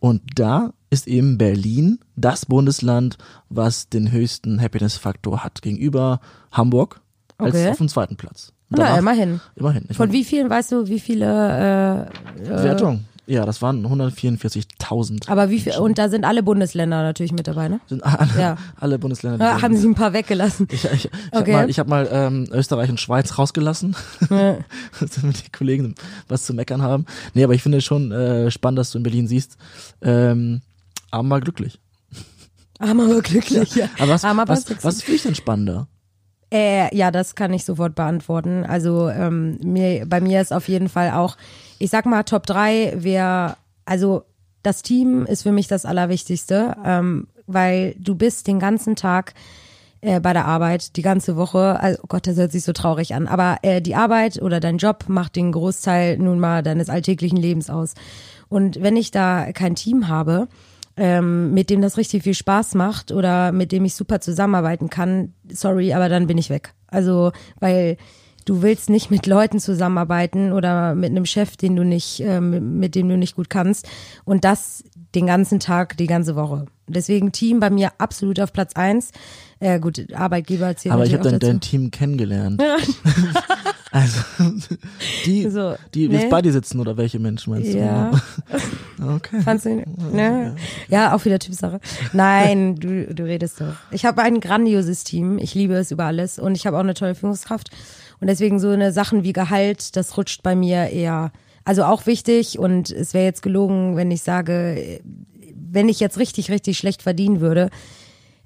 Und da ist eben Berlin das Bundesland, was den höchsten Happiness-Faktor hat gegenüber Hamburg als Okay. auf dem zweiten Platz. Und Na, danach- immerhin. Immerhin. Von meine, wie vielen, weißt du, wie viele, äh, äh, Wertung. Ja, das waren 144.000. aber wie viel, und da sind alle Bundesländer natürlich mit dabei, ne? Sind alle, Ja. alle Bundesländer. Ja, sind- haben sie ein paar weggelassen. ich, ich, ich Okay. habe mal, ich hab mal ähm, Österreich und Schweiz rausgelassen, [laughs] damit die Kollegen was zu meckern haben. Nee, aber ich finde schon äh, spannend, dass du in Berlin siehst, ähm, aber mal glücklich. Armer aber glücklich, ja. Aber was, aber was, sexy. was ist für dich denn spannender? Äh, ja, das kann ich sofort beantworten. Also ähm, mir, bei mir ist auf jeden Fall auch, ich sag mal, Top 3 wäre, also das Team ist für mich das Allerwichtigste, ähm, weil du bist den ganzen Tag äh, bei der Arbeit, die ganze Woche, also oh Gott, das hört sich so traurig an, aber äh, die Arbeit oder dein Job macht den Großteil nun mal deines alltäglichen Lebens aus. Und wenn ich da kein Team habe, ähm, mit dem das richtig viel Spaß macht oder mit dem ich super zusammenarbeiten kann, sorry, aber dann bin ich weg. Also, weil du willst nicht mit Leuten zusammenarbeiten oder mit einem Chef, den du nicht, ähm, mit dem du nicht gut kannst. Und das den ganzen Tag, die ganze Woche. Deswegen Team bei mir absolut auf Platz eins. Äh, gut, Arbeitgeber zählen Aber ich habe dazu. dein Team kennengelernt. [laughs] [laughs] Also [laughs] die, So, die jetzt bei dir sitzen oder welche Menschen meinst Ja. du? [laughs] Okay. Fandst du, ne? Ja, auch wieder Typsache. Nein, [laughs] du, du redest doch. Ich habe ein grandioses Team. Ich liebe es über alles und ich habe auch eine tolle Führungskraft. Und deswegen so eine Sachen wie Gehalt, das rutscht bei mir eher, also auch wichtig und es wäre jetzt gelogen, wenn ich sage, wenn ich jetzt richtig, richtig schlecht verdienen würde,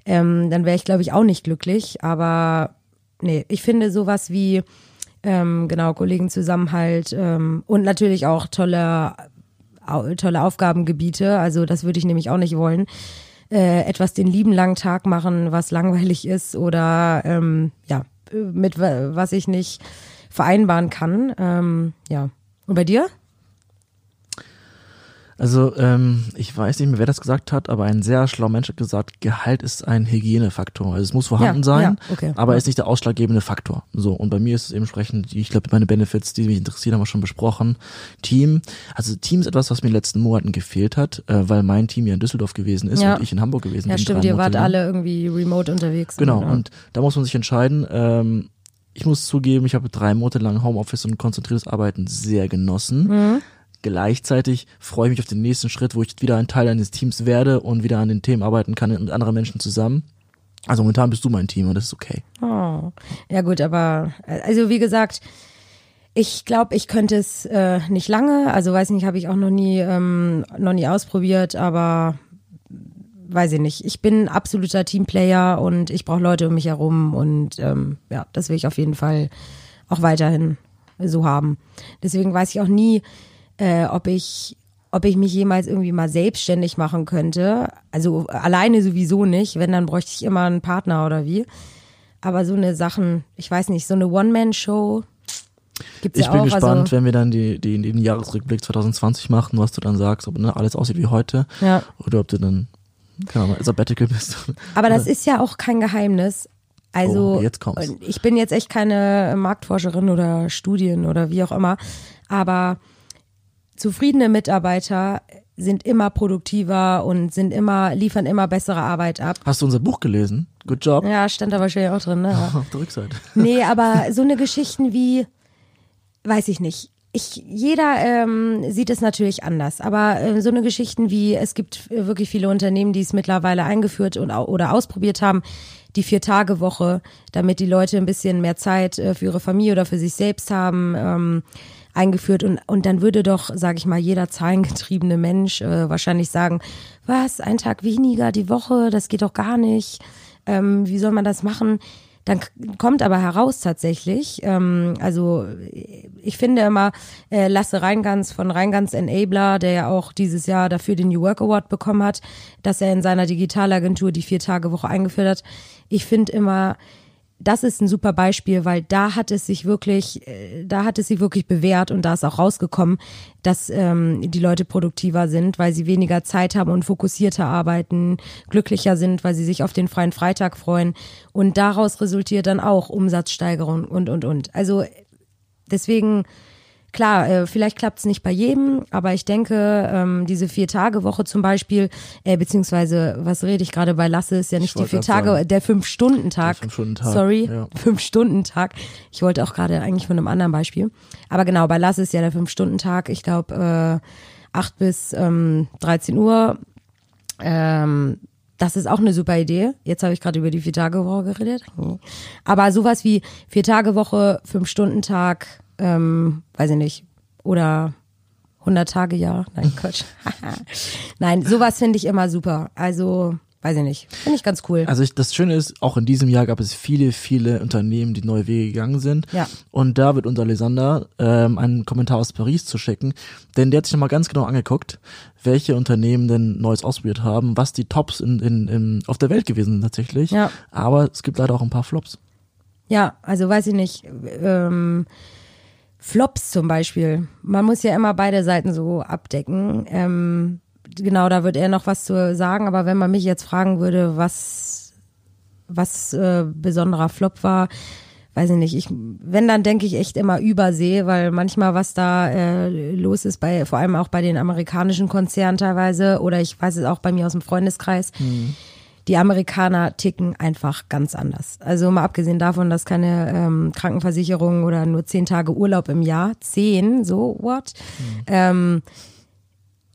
ähm, dann wäre ich, glaube ich, auch nicht glücklich. Aber nee, ich finde sowas wie, ähm, genau, Kollegenzusammenhalt ähm, und natürlich auch tolle, tolle Aufgabengebiete. Also das würde ich nämlich auch nicht wollen. Äh, etwas den lieben langen Tag machen, was langweilig ist oder ähm, ja, mit wa- was ich nicht vereinbaren kann. Ähm, ja. Und bei dir? Also ähm, ich weiß nicht mehr, wer das gesagt hat, aber ein sehr schlauer Mensch hat gesagt, Gehalt ist ein Hygienefaktor. Also es muss vorhanden Ja, sein, ja, okay. aber Ja. ist nicht der ausschlaggebende Faktor. So und bei mir ist es eben entsprechend, ich glaube, meine Benefits, die mich interessieren, haben wir schon besprochen. Team, also Team ist etwas, was mir in den letzten Monaten gefehlt hat, äh, weil mein Team ja in Düsseldorf gewesen ist Ja. und ich in Hamburg gewesen Ja, bin. stimmt, drei ihr wart lang. alle irgendwie remote unterwegs. Genau, ja. und da muss man sich entscheiden. Ähm, ich muss zugeben, ich habe drei Monate lang Homeoffice und konzentriertes Arbeiten sehr genossen. Mhm. Gleichzeitig freue ich mich auf den nächsten Schritt, wo ich wieder ein Teil eines Teams werde und wieder an den Themen arbeiten kann mit anderen Menschen zusammen. Also momentan bist du mein Team und das ist okay. Oh. Ja gut, aber also wie gesagt, ich glaube, ich könnte es äh, nicht lange. Also weiß nicht, habe ich auch noch nie ähm, noch nie ausprobiert, aber weiß ich nicht. Ich bin absoluter Teamplayer und ich brauche Leute um mich herum und ähm, ja, das will ich auf jeden Fall auch weiterhin so haben. Deswegen weiß ich auch nie, äh, ob ich ob ich mich jemals irgendwie mal selbstständig machen könnte. Also alleine sowieso nicht. Wenn, dann bräuchte ich immer einen Partner oder wie. Aber so eine Sachen, ich weiß nicht, so eine One-Man-Show gibt's Ich ja bin auch. gespannt, also, wenn wir dann die, die, den Jahresrückblick 2020 machen, was du dann sagst, ob ne, alles aussieht wie heute ja. oder ob du dann, keine Ahnung, Sabbatical bist. Aber das ist ja auch kein Geheimnis. Also Oh, jetzt kommt's. ich bin jetzt echt keine Marktforscherin oder Studien oder wie auch immer, aber zufriedene Mitarbeiter sind immer produktiver und sind immer liefern immer bessere Arbeit ab. Hast du unser Buch gelesen? Good job. Ja, stand da wahrscheinlich auch drin, ne? Ja. Auf der Rückseite. [laughs] Nee, aber so eine Geschichten wie, weiß ich nicht. Ich, jeder ähm, sieht es natürlich anders, aber äh, so eine Geschichten wie, es gibt äh, wirklich viele Unternehmen, die es mittlerweile eingeführt und, oder ausprobiert haben, die Vier-Tage-Woche, damit die Leute ein bisschen mehr Zeit äh, für ihre Familie oder für sich selbst haben, ähm, eingeführt und, und dann würde doch, sage ich mal, jeder zahlengetriebene Mensch äh, wahrscheinlich sagen, was, ein Tag weniger die Woche, das geht doch gar nicht, ähm, wie soll man das machen? Dann kommt aber heraus tatsächlich, ähm, also ich finde immer, äh, Lasse Reingans von Reingans Enabler, der ja auch dieses Jahr dafür den New Work Award bekommen hat, dass er in seiner Digitalagentur die Vier-Tage-Woche eingeführt hat. Ich finde immer, das ist ein super Beispiel, weil da hat es sich wirklich, äh, da hat es sich wirklich bewährt und da ist auch rausgekommen, dass ähm, die Leute produktiver sind, weil sie weniger Zeit haben und fokussierter arbeiten, glücklicher sind, weil sie sich auf den freien Freitag freuen und daraus resultiert dann auch Umsatzsteigerung und und und. Also deswegen Klar, äh, vielleicht klappt es nicht bei jedem, aber ich denke, ähm, diese Vier-Tage-Woche zum Beispiel, äh, beziehungsweise, was rede ich gerade bei Lasse, ist ja nicht die vier Tage, sagen. der Fünf-Stunden-Tag. Fünf-Stunden-Tag, Sorry, ja. [laughs] Fünf-Stunden-Tag. Ich wollte auch gerade eigentlich von einem anderen Beispiel. Aber genau, bei Lasse ist ja der Fünf-Stunden-Tag, ich glaube, äh, 8 bis ähm, 13 Uhr. Ähm, das ist auch eine super Idee. Jetzt habe ich gerade über die Vier-Tage-Woche geredet. Aber sowas wie Vier-Tage-Woche, Fünf-Stunden-Tag, ähm, weiß ich nicht, oder 100 Tage Jahr. Nein, Quatsch. [laughs] Nein, sowas finde ich immer super. Also, weiß ich nicht. Finde ich ganz cool. Also ich, das Schöne ist, auch in diesem Jahr gab es viele, viele Unternehmen, die neue Wege gegangen sind. Ja. Und da wird unser Lysander ähm, einen Kommentar aus Paris zu schicken, denn der hat sich nochmal ganz genau angeguckt, welche Unternehmen denn Neues ausprobiert haben, was die Tops in, in, in, auf der Welt gewesen sind tatsächlich. Ja. Aber es gibt leider auch ein paar Flops. Ja, also weiß ich nicht. Ähm, Flops zum Beispiel. Man muss ja immer beide Seiten so abdecken. Ähm, genau, da wird er noch was zu sagen, aber wenn man mich jetzt fragen würde, was, was äh, besonderer Flop war, weiß ich nicht. Ich, wenn, dann denke ich echt immer Übersee, weil manchmal was da äh, los ist, bei, vor allem auch bei den amerikanischen Konzernen teilweise, oder ich weiß es auch bei mir aus dem Freundeskreis. Die Amerikaner ticken einfach ganz anders. Also mal abgesehen davon, dass keine ähm, Krankenversicherung oder nur zehn Tage Urlaub im Jahr, zehn, so what? Mhm. Ähm,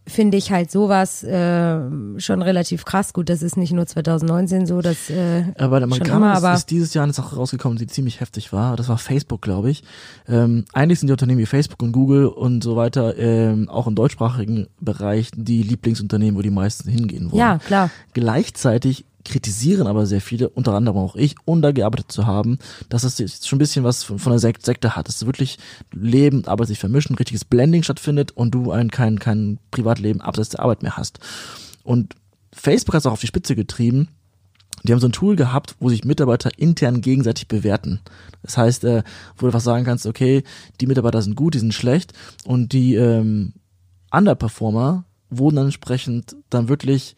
finde ich halt sowas äh, schon relativ krass. Gut, das ist nicht nur 2019 so, das äh, aber der Amerikaner ist, ist dieses Jahr eine Sache rausgekommen, die ziemlich heftig war. Das war Facebook, glaube ich. Ähm, eigentlich sind die Unternehmen wie Facebook und Google und so weiter ähm, auch im deutschsprachigen Bereich die Lieblingsunternehmen, wo die meisten hingehen wollen. Ja, klar. Gleichzeitig kritisieren aber sehr viele, unter anderem auch ich, um da gearbeitet zu haben, dass es schon ein bisschen was von, von der Sek Sekte hat, dass wirklich Leben Arbeit sich vermischen, richtiges Blending stattfindet und du ein kein, kein Privatleben abseits der Arbeit mehr hast. Und Facebook hat es auch auf die Spitze getrieben. Die haben so ein Tool gehabt, wo sich Mitarbeiter intern gegenseitig bewerten. Das heißt, äh, wo du einfach sagen kannst, okay, die Mitarbeiter sind gut, die sind schlecht und die ähm, Underperformer wurden dann entsprechend dann wirklich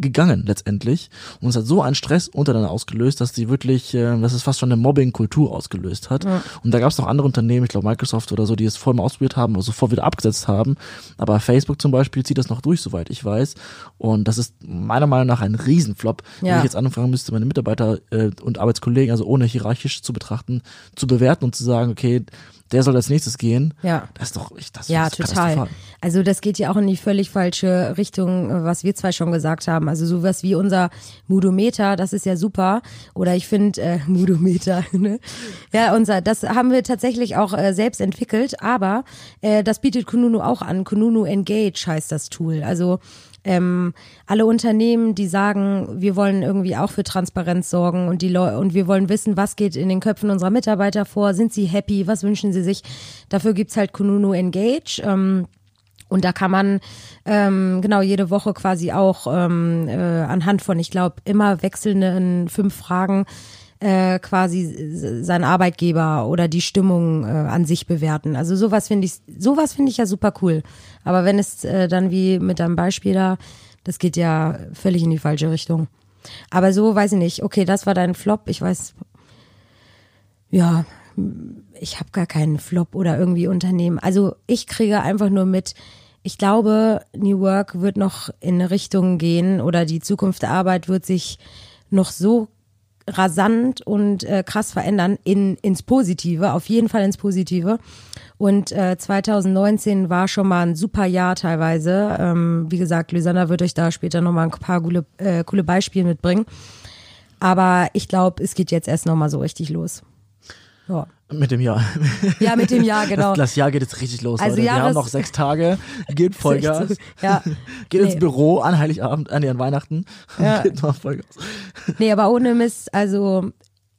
gegangen letztendlich. Und es hat so einen Stress untereinander ausgelöst, dass die wirklich, äh, dass es fast schon eine Mobbing-Kultur ausgelöst hat. Ja. Und da gab es noch andere Unternehmen, ich glaube Microsoft oder so, die es voll mal ausprobiert haben oder sofort wieder abgesetzt haben. Aber Facebook zum Beispiel zieht das noch durch, soweit ich weiß. Und das ist meiner Meinung nach ein Riesenflop, ja. wenn ich jetzt anfangen müsste, meine Mitarbeiter äh, und Arbeitskollegen, also ohne hierarchisch zu betrachten, zu bewerten und zu sagen, okay, der soll als nächstes gehen. Ja. Das ist doch, ich, das ja, total. Also das geht ja auch in die völlig falsche Richtung, was wir zwei schon gesagt haben. Also sowas wie unser Mudometer, das ist ja super. Oder ich finde äh, [laughs] Mudometer, ne? Ja, unser, das haben wir tatsächlich auch äh, selbst entwickelt, aber äh, das bietet Kununu auch an. Kununu Engage heißt das Tool. Also ähm, alle Unternehmen, die sagen, wir wollen irgendwie auch für Transparenz sorgen und die Leu und wir wollen wissen, was geht in den Köpfen unserer Mitarbeiter vor, sind sie happy, was wünschen sie sich. Dafür gibt's halt Kununu Engage. Ähm, und da kann man ähm, genau jede Woche quasi auch ähm, äh, anhand von, ich glaube, immer wechselnden fünf Fragen äh, quasi seinen Arbeitgeber oder die Stimmung äh, an sich bewerten. Also sowas finde ich, sowas finde ich ja super cool. Aber wenn es äh, dann wie mit deinem Beispiel da, das geht ja völlig in die falsche Richtung. Aber so weiß ich nicht. Okay, das war dein Flop. Ich weiß, ja, ich habe gar keinen Flop oder irgendwie Unternehmen. Also ich kriege einfach nur mit, ich glaube, New Work wird noch in eine Richtung gehen oder die Zukunft der Arbeit wird sich noch so rasant und äh, krass verändern in, ins Positive, auf jeden Fall ins Positive. Und äh, 2019 war schon mal ein super Jahr teilweise. Ähm, wie gesagt, Lysander wird euch da später nochmal ein paar coole, äh, coole Beispiele mitbringen. Aber ich glaube, es geht jetzt erst nochmal so richtig los. Ja. Mit dem Jahr. Ja, mit dem Jahr, genau. Das, das Jahr geht jetzt richtig los, also Leute. Wir haben noch sechs Tage, geht Vollgas. [laughs] ja. [laughs] geht nee. ins Büro an Heiligabend, an, an Weihnachten. Ja. [laughs] geht noch Vollgas. Nee, aber ohne Mist, also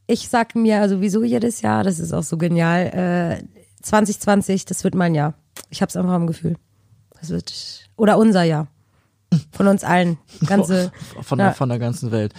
ich sag mir sowieso jedes Jahr, das ist auch so genial, äh, 2020, das wird mein Jahr. Ich hab's einfach im Gefühl. Das wird, oder unser Jahr. Von uns allen. Ganze, von, ja. der, von der ganzen Welt.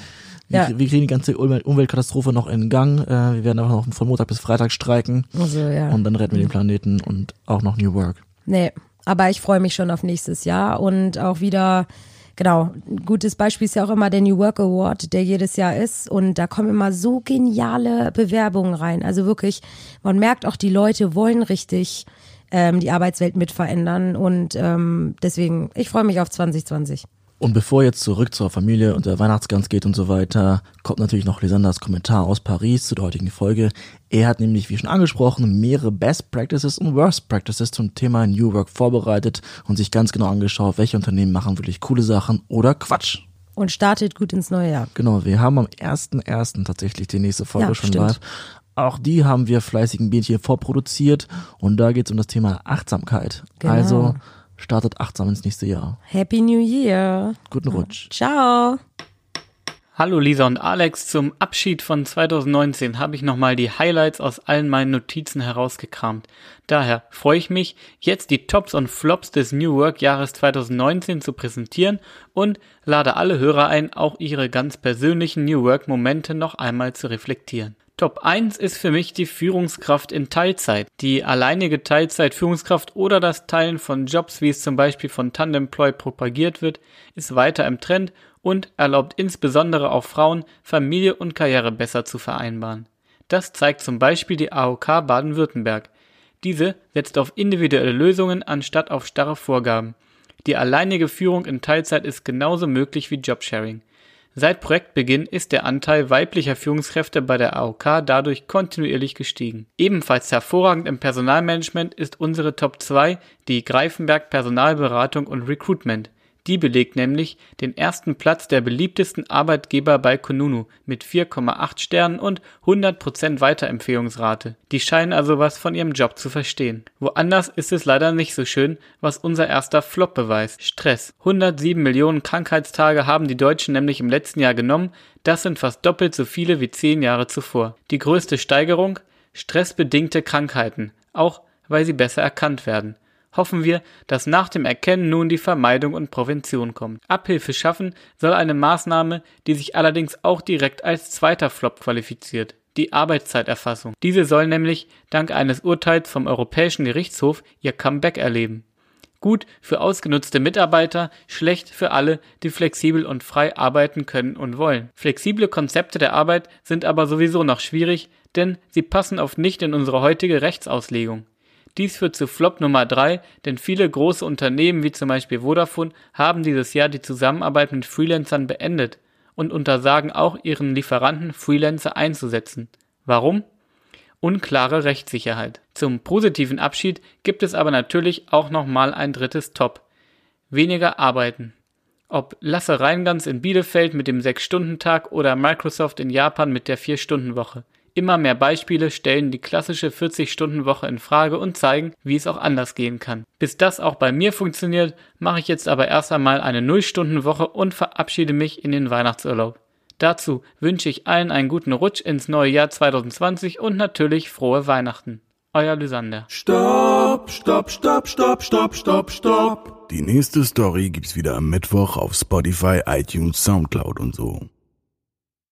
Wir, ja. wir kriegen die ganze Umweltkatastrophe noch in Gang. Äh, wir werden einfach noch von Montag bis Freitag streiken. Also, ja. Und dann retten wir den Planeten und auch noch New Work. Nee, aber ich freue mich schon auf nächstes Jahr und auch wieder, genau, ein gutes Beispiel ist ja auch immer der New Work Award, der jedes Jahr ist. Und da kommen immer so geniale Bewerbungen rein. Also wirklich, man merkt auch, die Leute wollen richtig ähm, die Arbeitswelt mit verändern. Und ähm, deswegen, ich freue mich auf 2020. Und bevor jetzt zurück zur Familie und der Weihnachtsgans geht und so weiter, kommt natürlich noch Lisanders Kommentar aus Paris zu der heutigen Folge. Er hat nämlich, wie schon angesprochen, mehrere Best Practices und Worst Practices zum Thema New Work vorbereitet und sich ganz genau angeschaut, welche Unternehmen machen wirklich coole Sachen oder Quatsch. Und startet gut ins neue Jahr. Genau, wir haben am 1.1. tatsächlich die nächste Folge ja, schon live. Auch die haben wir fleißigen Bienchen vorproduziert und da geht es um das Thema Achtsamkeit. Genau. Also startet achtsam ins nächste Jahr. Happy New Year. Guten Rutsch. Ciao. Hallo Lisa und Alex, zum Abschied von 2019 habe ich nochmal die Highlights aus allen meinen Notizen herausgekramt. Daher freue ich mich, jetzt die Tops und Flops des New Work Jahres 2019 zu präsentieren und lade alle Hörer ein, auch ihre ganz persönlichen New Work Momente noch einmal zu reflektieren. Top 1 ist für mich die Führungskraft in Teilzeit. Die alleinige Teilzeit-Führungskraft oder das Teilen von Jobs, wie es zum Beispiel von Tandemploy propagiert wird, ist weiter im Trend und erlaubt insbesondere auch Frauen, Familie und Karriere besser zu vereinbaren. Das zeigt zum Beispiel die AOK Baden-Württemberg. Diese setzt auf individuelle Lösungen anstatt auf starre Vorgaben. Die alleinige Führung in Teilzeit ist genauso möglich wie Jobsharing. Seit Projektbeginn ist der Anteil weiblicher Führungskräfte bei der AOK dadurch kontinuierlich gestiegen. Ebenfalls hervorragend im Personalmanagement ist unsere Top 2 die Greifenberg Personalberatung und Recruitment. Die belegt nämlich den ersten Platz der beliebtesten Arbeitgeber bei Kununu mit 4,8 Sternen und 100% Weiterempfehlungsrate. Die scheinen also was von ihrem Job zu verstehen. Woanders ist es leider nicht so schön, was unser erster Flop beweist. Stress. 107 Millionen Krankheitstage haben die Deutschen nämlich im letzten Jahr genommen. Das sind fast doppelt so viele wie zehn Jahre zuvor. Die größte Steigerung? Stressbedingte Krankheiten. Auch weil sie besser erkannt werden hoffen wir, dass nach dem Erkennen nun die Vermeidung und Prävention kommt. Abhilfe schaffen soll eine Maßnahme, die sich allerdings auch direkt als zweiter Flop qualifiziert. Die Arbeitszeiterfassung. Diese soll nämlich dank eines Urteils vom Europäischen Gerichtshof ihr Comeback erleben. Gut für ausgenutzte Mitarbeiter, schlecht für alle, die flexibel und frei arbeiten können und wollen. Flexible Konzepte der Arbeit sind aber sowieso noch schwierig, denn sie passen oft nicht in unsere heutige Rechtsauslegung. Dies führt zu Flop Nummer 3, denn viele große Unternehmen wie zum Beispiel Vodafone haben dieses Jahr die Zusammenarbeit mit Freelancern beendet und untersagen auch ihren Lieferanten Freelancer einzusetzen. Warum? Unklare Rechtssicherheit. Zum positiven Abschied gibt es aber natürlich auch nochmal ein drittes Top. Weniger arbeiten. Ob Lasse Reingans in Bielefeld mit dem 6-Stunden-Tag oder Microsoft in Japan mit der 4-Stunden-Woche. Immer mehr Beispiele stellen die klassische 40-Stunden-Woche in Frage und zeigen, wie es auch anders gehen kann. Bis das auch bei mir funktioniert, mache ich jetzt aber erst einmal eine 0-Stunden-Woche und verabschiede mich in den Weihnachtsurlaub. Dazu wünsche ich allen einen guten Rutsch ins neue Jahr 2020 und natürlich frohe Weihnachten. Euer Lysander. Stopp, stopp, stopp, stopp, stopp, stopp, stopp. Die nächste Story gibt's wieder am Mittwoch auf Spotify, iTunes, Soundcloud und so.